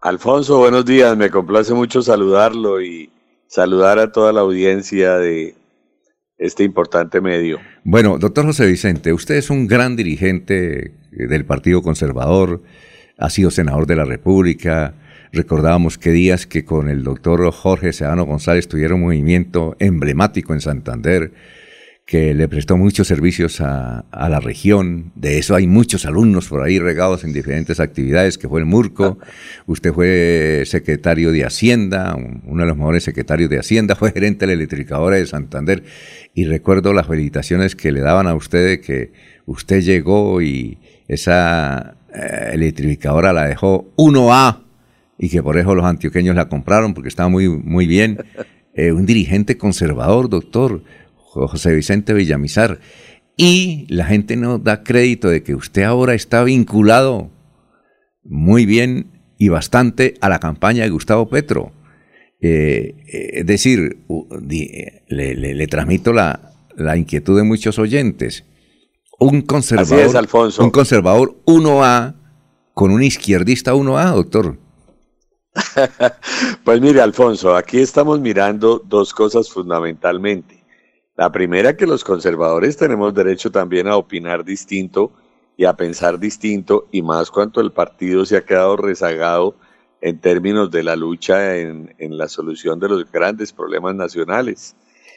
Alfonso, buenos días. Me complace mucho saludarlo y saludar a toda la audiencia de este importante medio. Bueno, doctor José Vicente, usted es un gran dirigente del Partido Conservador, ha sido senador de la República. Recordábamos que días que con el doctor Jorge Sedano González tuvieron un movimiento emblemático en Santander que le prestó muchos servicios a, la región. De eso hay muchos alumnos por ahí regados en diferentes actividades, que fue el Murco. Usted fue secretario de Hacienda, uno de los mejores secretarios de Hacienda, fue gerente de la electrificadora de Santander. Y recuerdo las felicitaciones que le daban a usted de que usted llegó y esa eh, electrificadora la dejó 1A y que por eso los antioqueños la compraron porque estaba muy, muy bien. Eh, un dirigente conservador, doctor José Vicente Villamizar. Y la gente no da crédito de que usted ahora está vinculado muy bien y bastante a la campaña de Gustavo Petro. Eh, eh, es decir, le, transmito la, inquietud de muchos oyentes. Un conservador, Alfonso. un conservador 1A con un izquierdista 1A, doctor. pues mire, Alfonso, aquí estamos mirando dos cosas fundamentalmente. La primera, que los conservadores tenemos derecho también a opinar distinto y a pensar distinto, y más cuanto el partido se ha quedado rezagado en términos de la lucha en, la solución de los grandes problemas nacionales.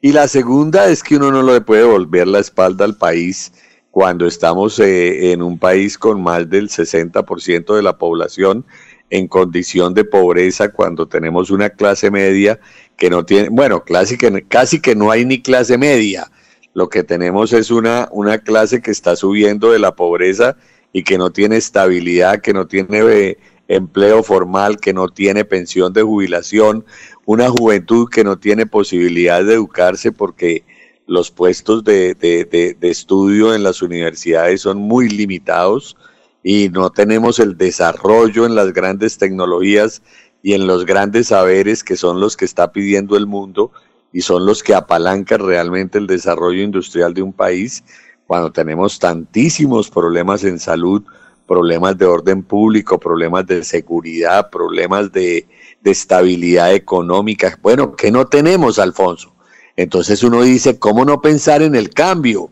Y la segunda es que uno no le puede volver la espalda al país cuando estamos eh, en un país con más del 60% de la población en condición de pobreza, cuando tenemos una clase media que no tiene, bueno, casi que, casi que no hay ni clase media. Lo que tenemos es una, una clase que está subiendo de la pobreza y que no tiene estabilidad, que no tiene eh, empleo formal, que no tiene pensión de jubilación, una juventud que no tiene posibilidad de educarse porque los puestos de, de, de estudio en las universidades son muy limitados y no tenemos el desarrollo en las grandes tecnologías y en los grandes saberes que son los que está pidiendo el mundo y son los que apalancan realmente el desarrollo industrial de un país cuando tenemos tantísimos problemas en salud, problemas de orden público, problemas de seguridad, problemas de, estabilidad económica. Bueno, que no tenemos, Alfonso. Entonces uno dice, ¿cómo no pensar en el cambio?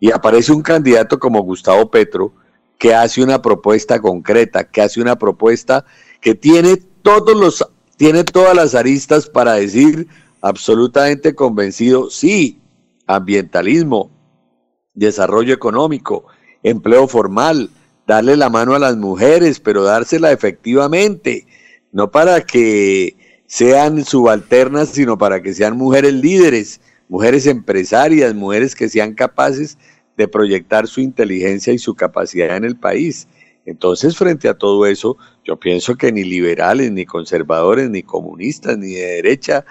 Y aparece un candidato como Gustavo Petro, que hace una propuesta concreta, que hace una propuesta que tiene todos los, tiene todas las aristas para decir absolutamente convencido, sí, ambientalismo, desarrollo económico, empleo formal, darle la mano a las mujeres, pero dársela efectivamente, no para que sean subalternas, sino para que sean mujeres líderes, mujeres empresarias, mujeres que sean capaces de proyectar su inteligencia y su capacidad en el país. Entonces, frente a todo eso, yo pienso que ni liberales, ni conservadores, ni comunistas, ni de derecha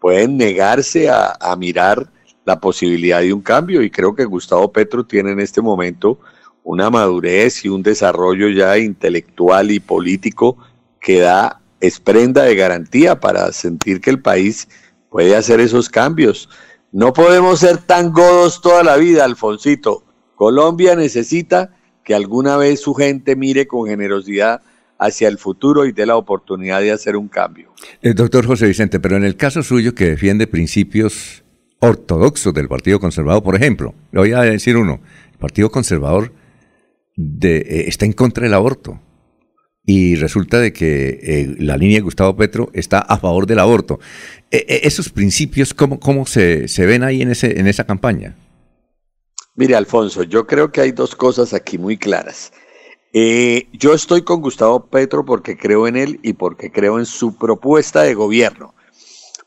pueden negarse a, mirar la posibilidad de un cambio y creo que Gustavo Petro tiene en este momento una madurez y un desarrollo ya intelectual y político que da es prenda de garantía para sentir que el país puede hacer esos cambios. No podemos ser tan godos toda la vida, Alfonsito. Colombia necesita que alguna vez su gente mire con generosidad hacia el futuro y dé la oportunidad de hacer un cambio. El doctor José Vicente, pero en el caso suyo que defiende principios ortodoxos del Partido Conservador, por ejemplo, le voy a decir uno, el Partido Conservador eh, está en contra del aborto y resulta de que eh, la línea de Gustavo Petro está a favor del aborto. E, esos principios, ¿cómo, cómo se, se, ven ahí en, ese, en esa campaña? Mire, Alfonso, yo creo que hay dos cosas aquí muy claras. Eh, yo estoy con Gustavo Petro porque creo en él y porque creo en su propuesta de gobierno.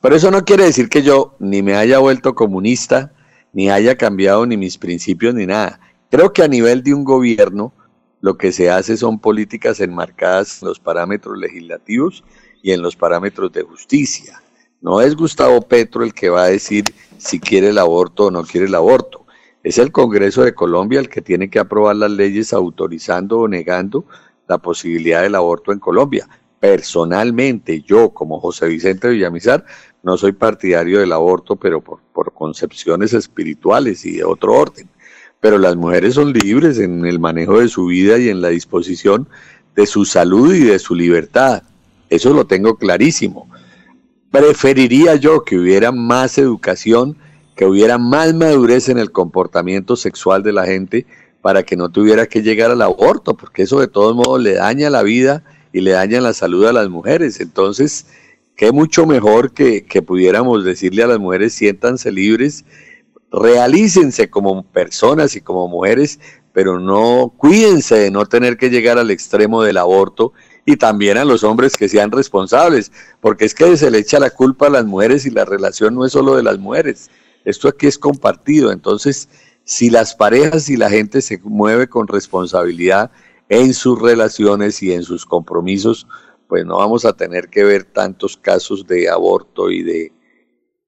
Pero eso no quiere decir que yo ni me haya vuelto comunista, ni haya cambiado ni mis principios ni nada. Creo que a nivel de un gobierno lo que se hace son políticas enmarcadas en los parámetros legislativos y en los parámetros de justicia. No es Gustavo Petro el que va a decir si quiere el aborto o no quiere el aborto. Es el Congreso de Colombia el que tiene que aprobar las leyes autorizando o negando la posibilidad del aborto en Colombia. Personalmente, yo como José Vicente Villamizar, no soy partidario del aborto, pero por, por concepciones espirituales y de otro orden. Pero las mujeres son libres en el manejo de su vida y en la disposición de su salud y de su libertad. eso lo tengo clarísimo. Preferiría yo que hubiera más educación, que hubiera más madurez en el comportamiento sexual de la gente para que no tuviera que llegar al aborto, porque eso de todos modos le daña la vida y le daña la salud a las mujeres. Entonces, qué mucho mejor que, que pudiéramos decirle a las mujeres, siéntanse libres, realícense como personas y como mujeres, pero no cuídense de no tener que llegar al extremo del aborto y también a los hombres que sean responsables, porque es que se le echa la culpa a las mujeres y la relación no es solo de las mujeres, esto aquí es compartido, entonces si las parejas y la gente se mueve con responsabilidad en sus relaciones y en sus compromisos, pues no vamos a tener que ver tantos casos de aborto y de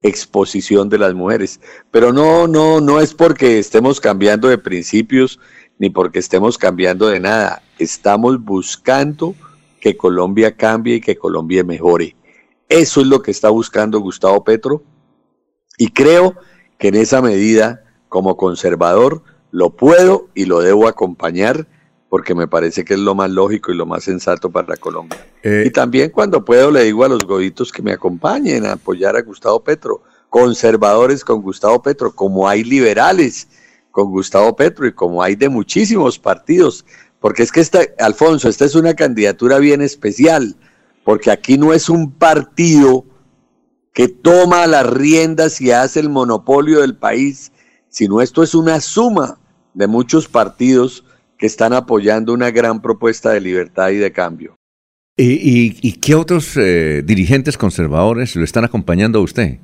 exposición de las mujeres. Pero no, no, no es porque estemos cambiando de principios ni porque estemos cambiando de nada. Estamos buscando que Colombia cambie y que Colombia mejore. Eso es lo que está buscando Gustavo Petro y creo que en esa medida, como conservador, lo puedo y lo debo acompañar porque me parece que es lo más lógico y lo más sensato para Colombia. Eh, y también cuando puedo le digo a los goditos que me acompañen a apoyar a Gustavo Petro, conservadores con Gustavo Petro, como hay liberales con Gustavo Petro y como hay de muchísimos partidos, porque es que esta, Alfonso, esta es una candidatura bien especial, porque aquí no es un partido que toma las riendas y hace el monopolio del país, sino esto es una suma de muchos partidos que están apoyando una gran propuesta de libertad y de cambio. ¿Y, qué otros eh, dirigentes conservadores lo están acompañando a usted?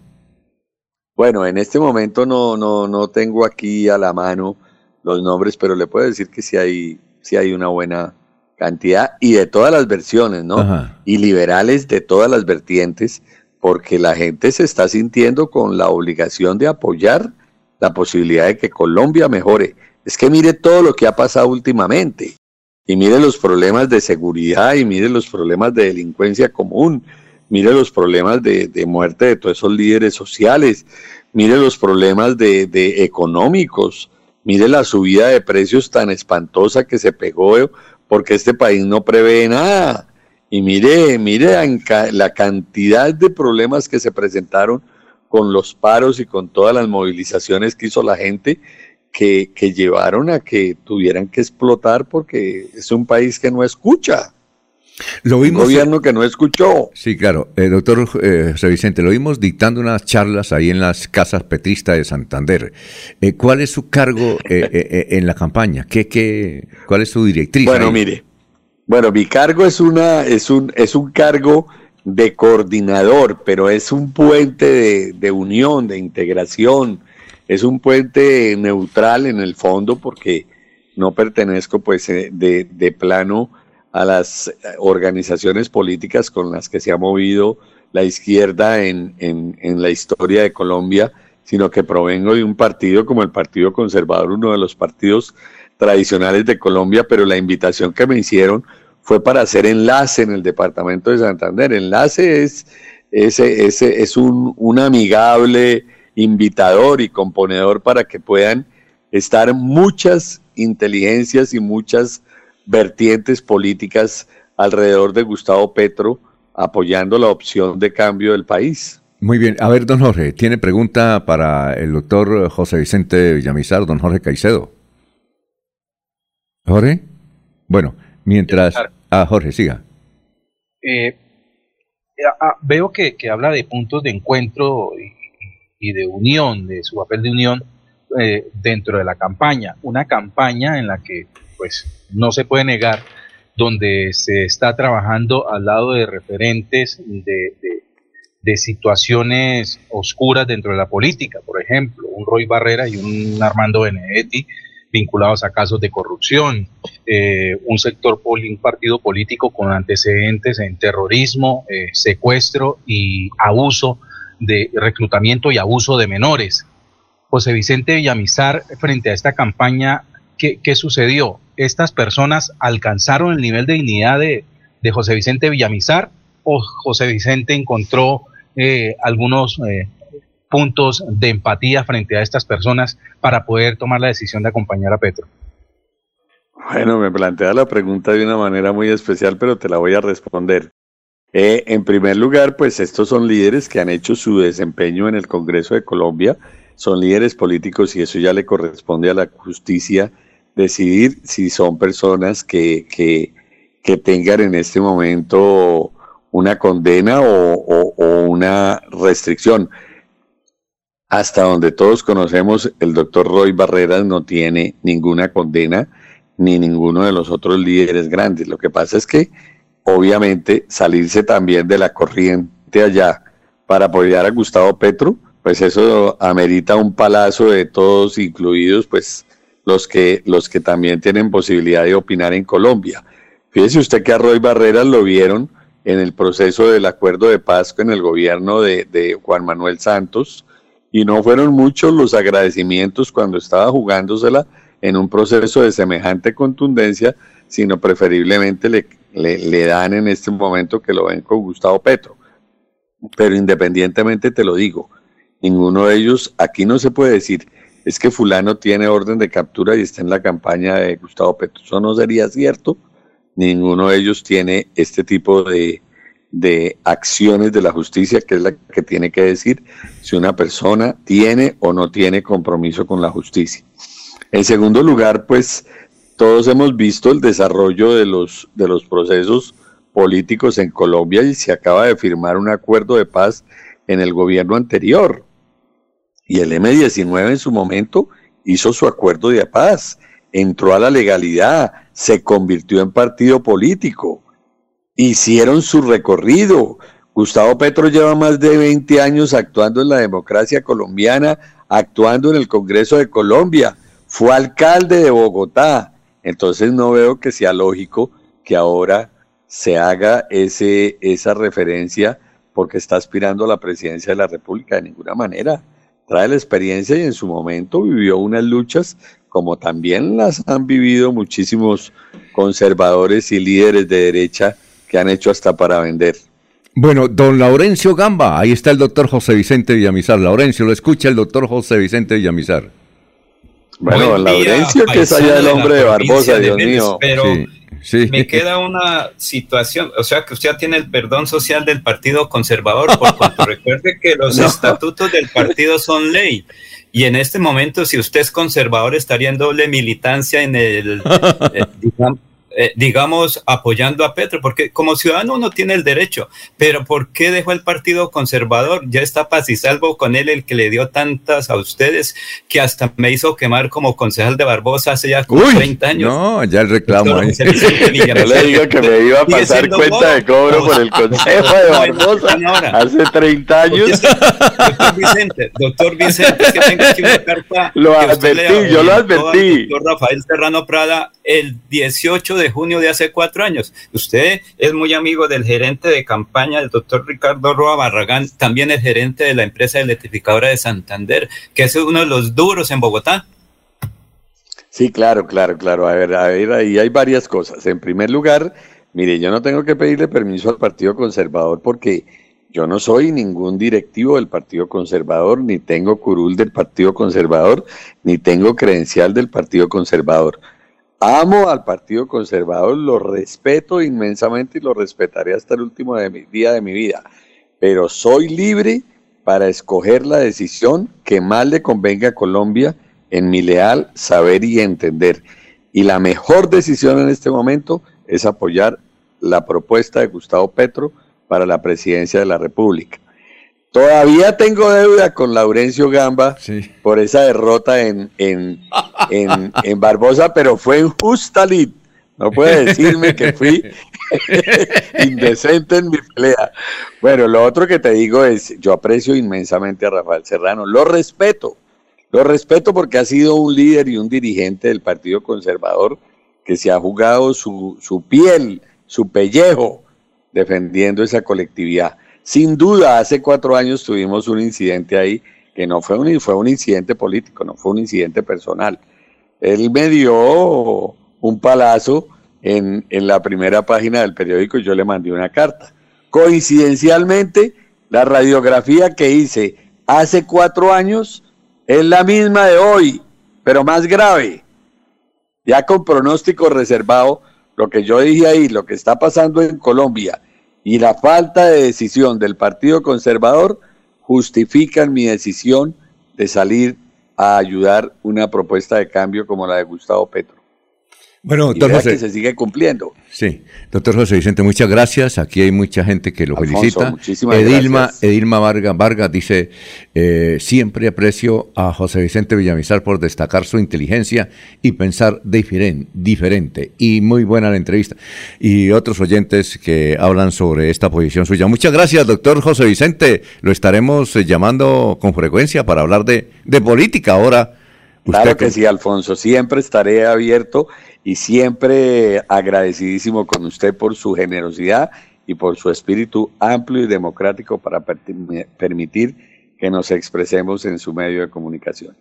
Bueno, en este momento no, no, no tengo aquí a la mano los nombres, pero le puedo decir que sí hay, sí hay una buena cantidad y de todas las versiones, ¿no? Y liberales de todas las vertientes, porque la gente se está sintiendo con la obligación de apoyar la posibilidad de que Colombia mejore. Es que mire todo lo que ha pasado últimamente. Y mire los problemas de seguridad y mire los problemas de delincuencia común. Mire los problemas de, muerte de todos esos líderes sociales. Mire los problemas de, de económicos. Mire la subida de precios tan espantosa que se pegó porque este país no prevé nada. Y mire, mire la cantidad de problemas que se presentaron con los paros y con todas las movilizaciones que hizo la gente que, llevaron a que tuvieran que explotar porque es un país que no escucha. Lo vimos, un gobierno que no escuchó. Sí, claro. Eh, doctor eh, José Vicente, lo vimos dictando unas charlas ahí en las casas petristas de Santander. Eh, ¿Cuál es su cargo en la campaña? ¿Qué, qué, ¿Cuál es su directriz? Bueno, mire. Bueno, mi cargo es, una, es, un, es un cargo de coordinador, pero es un puente de, de unión, de integración, es un puente neutral en el fondo porque no pertenezco pues eh, de, de plano a las organizaciones políticas con las que se ha movido la izquierda en, en, la historia de Colombia, sino que provengo de un partido como el Partido Conservador, uno de los partidos tradicionales de Colombia, pero la invitación que me hicieron fue para hacer enlace en el departamento de Santander. Enlace es, ese, ese, es un, un amigable invitador y componedor para que puedan estar muchas inteligencias y muchas vertientes políticas alrededor de Gustavo Petro apoyando la opción de cambio del país. Muy bien. A ver, don Jorge, tiene pregunta para el doctor José Vicente Villamizar, don Jorge Caicedo. Jorge. Bueno, mientras... Ah, Jorge, siga. Eh, ah, veo que, que, habla de puntos de encuentro y, y de unión, de su papel de unión eh, dentro de la campaña. Una campaña en la que, pues, no se puede negar, donde se está trabajando al lado de referentes de, de, situaciones oscuras dentro de la política. Por ejemplo, un Roy Barrera y un Armando Benedetti vinculados a casos de corrupción, eh, un sector, un partido político con antecedentes en terrorismo, eh, secuestro y abuso de reclutamiento y abuso de menores. José Vicente Villamizar, frente a esta campaña, ¿qué, sucedió? ¿Estas personas alcanzaron el nivel de dignidad de, José Vicente Villamizar o José Vicente encontró eh, algunos eh, puntos de empatía frente a estas personas para poder tomar la decisión de acompañar a Petro? Bueno, me plantea la pregunta de una manera muy especial, pero te la voy a responder. Eh, en primer lugar, pues estos son líderes que han hecho su desempeño en el Congreso de Colombia, son líderes políticos y eso ya le corresponde a la justicia decidir si son personas que, que, tengan en este momento una condena o, una restricción. Hasta donde todos conocemos, el doctor Roy Barreras no tiene ninguna condena ni ninguno de los otros líderes grandes. Lo que pasa es que, obviamente, salirse también de la corriente allá para apoyar a Gustavo Petro, pues eso amerita un palazo de todos, incluidos pues los que, los que también tienen posibilidad de opinar en Colombia. Fíjese usted que a Roy Barreras lo vieron en el proceso del acuerdo de paz con el gobierno de, de Juan Manuel Santos, y no fueron muchos los agradecimientos cuando estaba jugándosela en un proceso de semejante contundencia, sino preferiblemente le, le, dan en este momento que lo ven con Gustavo Petro. Pero independientemente te lo digo, ninguno de ellos, aquí no se puede decir, es que fulano tiene orden de captura y está en la campaña de Gustavo Petro. Eso no sería cierto. Ninguno de ellos tiene este tipo de, de acciones de la justicia, que es la que tiene que decir si una persona tiene o no tiene compromiso con la justicia. En segundo lugar, pues todos hemos visto el desarrollo de los, de los procesos políticos en Colombia y se acaba de firmar un acuerdo de paz en el gobierno anterior. Y el M19 en su momento hizo su acuerdo de paz, entró a la legalidad, se convirtió en partido político hicieron su recorrido. Gustavo Petro lleva más de 20 años actuando en la democracia colombiana, actuando en el Congreso de Colombia, fue alcalde de Bogotá. Entonces no veo que sea lógico que ahora se haga ese, esa referencia porque está aspirando a la presidencia de la República de ninguna manera. Trae la experiencia y en su momento vivió unas luchas como también las han vivido muchísimos conservadores y líderes de derecha que han hecho hasta para vender. Bueno, don Laurencio Gamba, ahí está el doctor José Vicente Villamizar. Laurencio, lo escucha el doctor José Vicente Villamizar. Bueno, don Laurencio, que es allá el hombre de, Barbosa, Dios mío. Pero me queda una situación, o sea, que usted ya tiene el perdón social del Partido Conservador, por cuanto recuerde que los estatutos del partido son ley. Y en este momento, si usted es conservador, estaría en doble militancia en el, eh, eh, digamos, apoyando a Petro, porque como ciudadano uno tiene el derecho, pero ¿por qué dejó el Partido Conservador? Ya está paz y salvo con él el que le dio tantas a ustedes, que hasta me hizo quemar como concejal de Barbosa hace ya como 30 años. No, ya el reclamo ahí. Yo le digo que me iba a pasar cuenta de cobro por el consejo de Barbosa hace 30 años. Doctor Vicente, doctor Vicente, que tengo aquí una carta. Lo advertí, yo lo advertí. Doctor Rafael Serrano Prada, el 18 de junio de hace cuatro años. Usted es muy amigo del gerente de campaña, el doctor Ricardo Roa Barragán, también el gerente de la empresa electrificadora de Santander, que es uno de los duros en Bogotá. Sí, claro, claro, claro. A ver, a ver, ahí hay varias cosas. En primer lugar, mire, yo no tengo que pedirle permiso al Partido Conservador porque yo no soy ningún directivo del Partido Conservador, ni tengo curul del Partido Conservador, ni tengo credencial del Partido Conservador. Amo al Partido Conservador, lo respeto inmensamente y lo respetaré hasta el último día de mi vida, pero soy libre para escoger la decisión que más le convenga a Colombia en mi leal saber y entender. Y la mejor decisión en este momento es apoyar la propuesta de Gustavo Petro para la presidencia de la República. Todavía tengo deuda con Laurencio Gamba por esa derrota en, en, en, Barbosa, pero fue en justa lid. No puede decirme que fui indecente en mi pelea. Bueno, lo otro que te digo es, yo aprecio inmensamente a Rafael Serrano, lo respeto, lo respeto porque ha sido un líder y un dirigente del Partido Conservador que se ha jugado su, su piel, su pellejo, defendiendo esa colectividad. Sin duda, hace cuatro años tuvimos un incidente ahí que no fue un, fue un incidente político, no fue un incidente personal. Él me dio un palazo en, en la primera página del periódico y yo le mandé una carta. Coincidencialmente, la radiografía que hice hace cuatro años es la misma de hoy, pero más grave. Ya con pronóstico reservado, lo que yo dije ahí, lo que está pasando en Colombia y la falta de decisión del Partido Conservador justifican mi decisión de salir a ayudar una propuesta de cambio como la de Gustavo Petro. Bueno, doctor José. que se sigue cumpliendo. Sí, doctor José Vicente, muchas gracias. Aquí hay mucha gente que lo felicita. Edilma, gracias. Edilma Vargas, Vargas dice, eh, siempre aprecio a José Vicente Villamizar por destacar su inteligencia y pensar diferente, diferente. Y muy buena la entrevista. Y otros oyentes que hablan sobre esta posición suya. Muchas gracias, doctor José Vicente. Lo estaremos eh, llamando con frecuencia para hablar de, de política ahora. Claro que sí, Alfonso. Siempre estaré abierto y siempre agradecidísimo con usted por su generosidad y por su espíritu amplio y democrático para permitir que nos expresemos en su medio de comunicación.